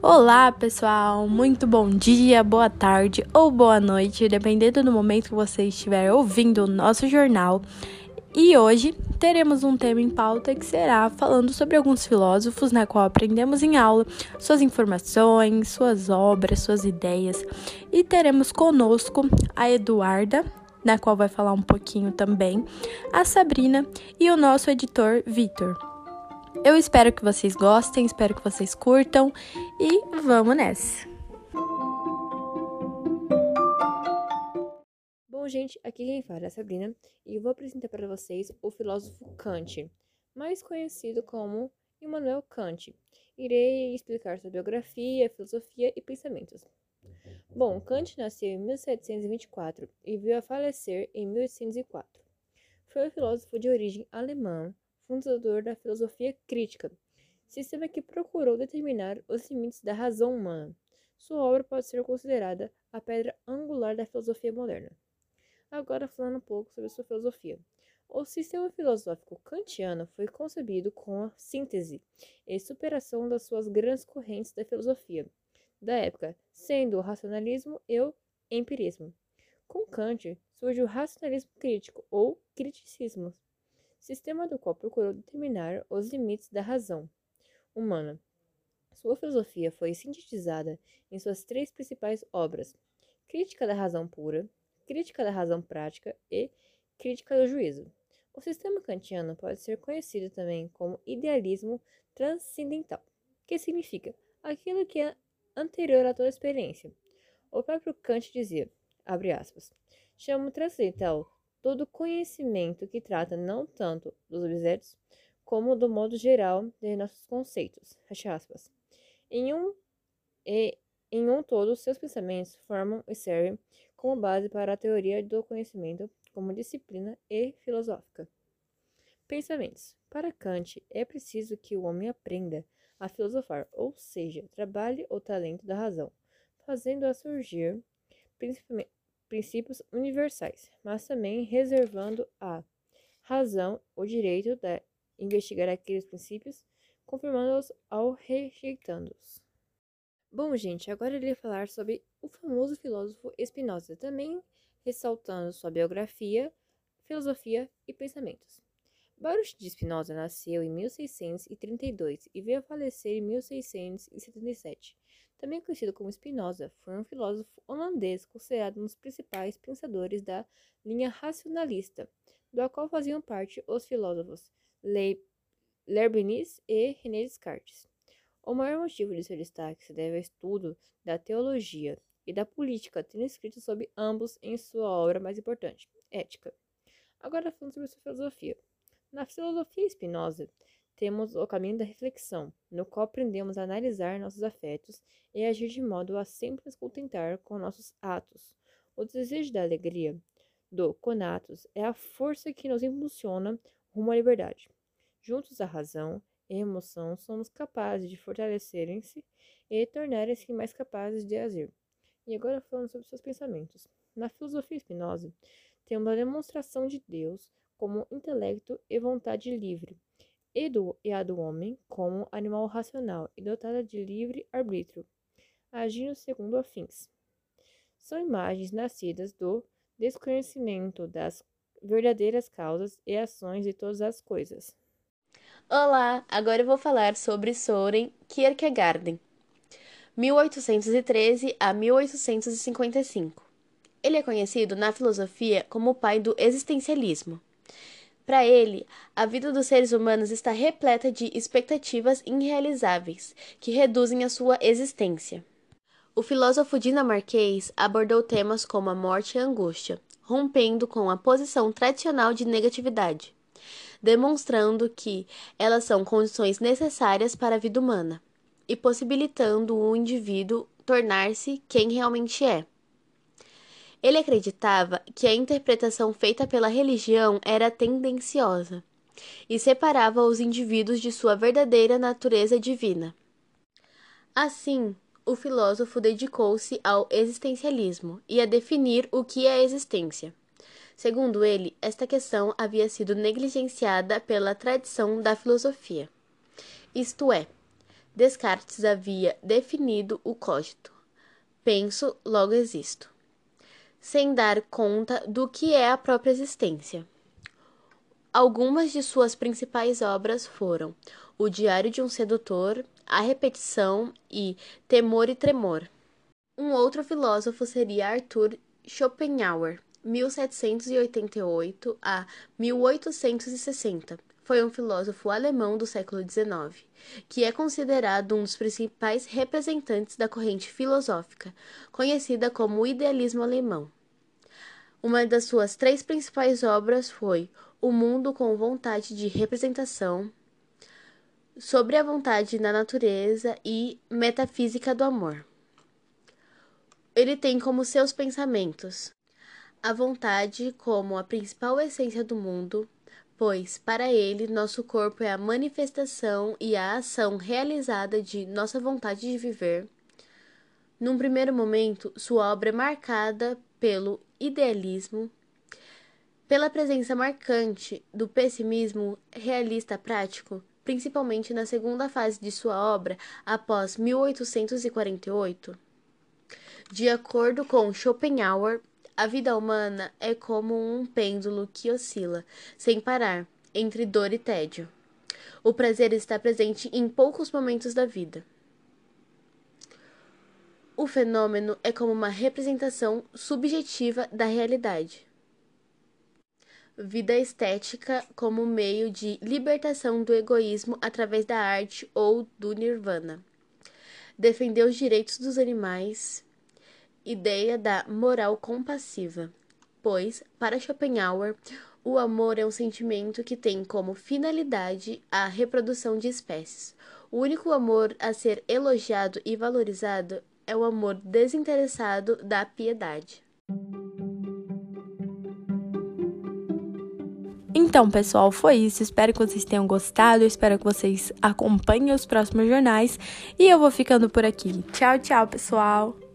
Olá, pessoal! Muito bom dia, boa tarde ou boa noite, dependendo do momento que você estiver ouvindo o nosso jornal. E hoje teremos um tema em pauta que será falando sobre alguns filósofos na qual aprendemos em aula suas informações, suas obras, suas ideias. E teremos conosco a Eduarda, na qual vai falar um pouquinho também, a Sabrina e o nosso editor Vitor. Eu espero que vocês gostem, espero que vocês curtam e vamos nessa! Bom, gente, aqui quem fala é a Sabrina e eu vou apresentar para vocês o filósofo Kant, mais conhecido como Immanuel Kant. Irei explicar sua biografia, filosofia e pensamentos. Bom, Kant nasceu em 1724 e veio a falecer em 1804. Foi um filósofo de origem alemã, fundador da filosofia crítica, sistema que procurou determinar os limites da razão humana. Sua obra pode ser considerada a pedra angular da filosofia moderna. Agora, falando um pouco sobre sua filosofia. O sistema filosófico kantiano foi concebido com a síntese e superação das suas grandes correntes da filosofia da época, sendo o racionalismo e o empirismo. Com Kant surge o racionalismo crítico ou criticismo, sistema do qual procurou determinar os limites da razão humana. Sua filosofia foi sintetizada em suas três principais obras: Crítica da Razão Pura, Crítica da Razão Prática e Crítica do Juízo. O sistema kantiano pode ser conhecido também como idealismo transcendental, que significa aquilo que é anterior a toda experiência. O próprio Kant dizia, abre aspas, chamo transcendental todo conhecimento que trata não tanto dos objetos como do modo geral de nossos conceitos. Em um e em um todo, seus pensamentos formam e servem como base para a teoria do conhecimento como disciplina e filosófica. Pensamentos. Para Kant, é preciso que o homem aprenda a filosofar, ou seja, trabalhe o talento da razão, fazendo-a surgir princípios universais, mas também reservando à razão o direito de investigar aqueles princípios, confirmando-os ou rejeitando-os. Bom, gente, agora eu irei falar sobre o famoso filósofo Spinoza, também ressaltando sua biografia, filosofia e pensamentos. Baruch de Spinoza nasceu em 1632 e veio a falecer em 1677. Também conhecido como Spinoza, foi um filósofo holandês considerado um dos principais pensadores da linha racionalista, do qual faziam parte os filósofos Leibniz e René Descartes. O maior motivo de seu destaque se deve ao estudo da teologia e da política, tendo escrito sobre ambos em sua obra mais importante, Ética. Agora falando sobre sua filosofia. Na filosofia Spinoza, temos o caminho da reflexão, no qual aprendemos a analisar nossos afetos e agir de modo a sempre nos contentar com nossos atos. O desejo da alegria, do conatus, é a força que nos impulsiona rumo à liberdade. Juntos à razão e emoção, somos capazes de fortalecerem-se e tornarem-se mais capazes de agir. E agora falando sobre seus pensamentos. Na filosofia Spinoza, temos a demonstração de Deus como intelecto e vontade livre, e, do, e a do homem como animal racional e dotada de livre arbítrio, agindo segundo afins. São imagens nascidas do desconhecimento das verdadeiras causas e ações de todas as coisas. Olá, agora eu vou falar sobre Soren Kierkegaard, 1813 a 1855. Ele é conhecido na filosofia como o pai do existencialismo. Para ele, a vida dos seres humanos está repleta de expectativas irrealizáveis que reduzem a sua existência. O filósofo dinamarquês abordou temas como a morte e a angústia, rompendo com a posição tradicional de negatividade, demonstrando que elas são condições necessárias para a vida humana e possibilitando o indivíduo tornar-se quem realmente é. Ele acreditava que a interpretação feita pela religião era tendenciosa e separava os indivíduos de sua verdadeira natureza divina. Assim, o filósofo dedicou-se ao existencialismo e a definir o que é a existência. Segundo ele, esta questão havia sido negligenciada pela tradição da filosofia. Isto é, Descartes havia definido o cogito: penso, logo existo, sem dar conta do que é a própria existência. Algumas de suas principais obras foram O Diário de um Sedutor, A Repetição e Temor e Tremor. Um outro filósofo seria Arthur Schopenhauer, 1788 a 1860. Foi um filósofo alemão do século XIX, que é considerado um dos principais representantes da corrente filosófica, conhecida como idealismo alemão. Uma das suas três principais obras foi O Mundo com Vontade de Representação, Sobre a Vontade na Natureza e Metafísica do Amor. Ele tem como seus pensamentos a vontade como a principal essência do mundo, pois para ele nosso corpo é a manifestação e a ação realizada de nossa vontade de viver. Num primeiro momento, sua obra é marcada pelo idealismo, pela presença marcante do pessimismo realista prático, principalmente na segunda fase de sua obra, após 1848. De acordo com Schopenhauer, a vida humana é como um pêndulo que oscila, sem parar, entre dor e tédio. O prazer está presente em poucos momentos da vida. O fenômeno é como uma representação subjetiva da realidade. Vida estética como meio de libertação do egoísmo através da arte ou do nirvana. Defender os direitos dos animais. Ideia da moral compassiva. Pois, para Schopenhauer, o amor é um sentimento que tem como finalidade a reprodução de espécies. O único amor a ser elogiado e valorizado é o amor desinteressado da piedade. Então, pessoal, foi isso. Espero que vocês tenham gostado. Espero que vocês acompanhem os próximos jornais. E eu vou ficando por aqui. Tchau, tchau, pessoal.